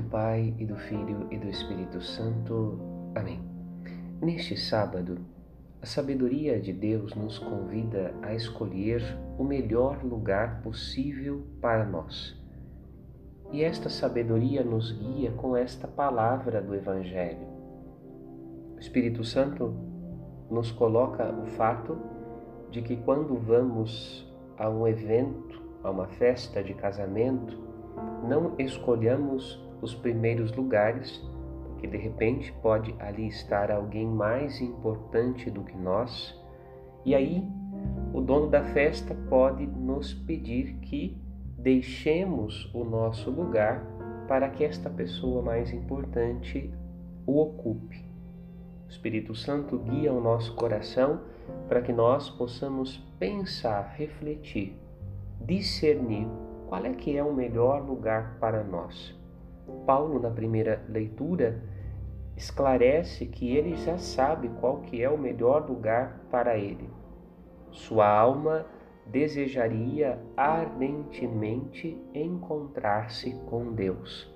do Pai e do Filho e do Espírito Santo. Amém. Neste sábado, a sabedoria de Deus nos convida a escolher o melhor lugar possível para nós. E esta sabedoria nos guia com esta palavra do Evangelho. O Espírito Santo nos coloca o fato de que quando vamos a um evento, a uma festa de casamento, não escolhamos os primeiros lugares, porque de repente pode ali estar alguém mais importante do que nós, e aí o dono da festa pode nos pedir que deixemos o nosso lugar para que esta pessoa mais importante o ocupe. O Espírito Santo guia o nosso coração para que nós possamos pensar, refletir, discernir qual é que é o melhor lugar para nós. Paulo, na primeira leitura, esclarece que ele já sabe qual que é o melhor lugar para ele. Sua alma desejaria ardentemente encontrar-se com Deus.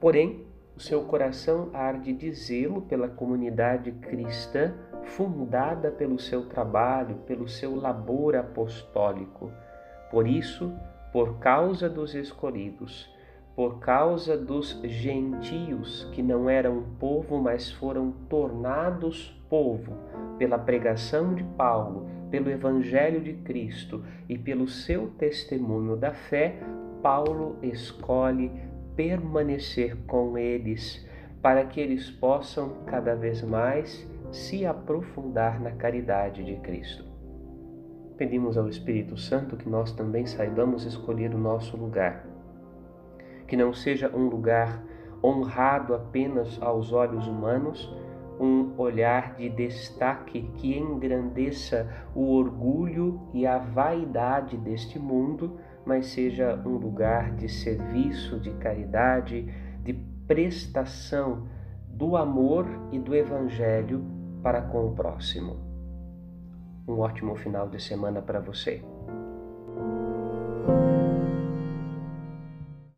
Porém, o seu coração arde de zelo pela comunidade cristã fundada pelo seu trabalho, pelo seu labor apostólico. Por isso, por causa dos escolhidos, por causa dos gentios que não eram povo, mas foram tornados povo pela pregação de Paulo, pelo evangelho de Cristo e pelo seu testemunho da fé, Paulo escolhe permanecer com eles para que eles possam cada vez mais se aprofundar na caridade de Cristo. Pedimos ao Espírito Santo que nós também saibamos escolher o nosso lugar. Que não seja um lugar honrado apenas aos olhos humanos, um olhar de destaque que engrandeça o orgulho e a vaidade deste mundo, mas seja um lugar de serviço, de caridade, de prestação do amor e do evangelho para com o próximo. Um ótimo final de semana para você.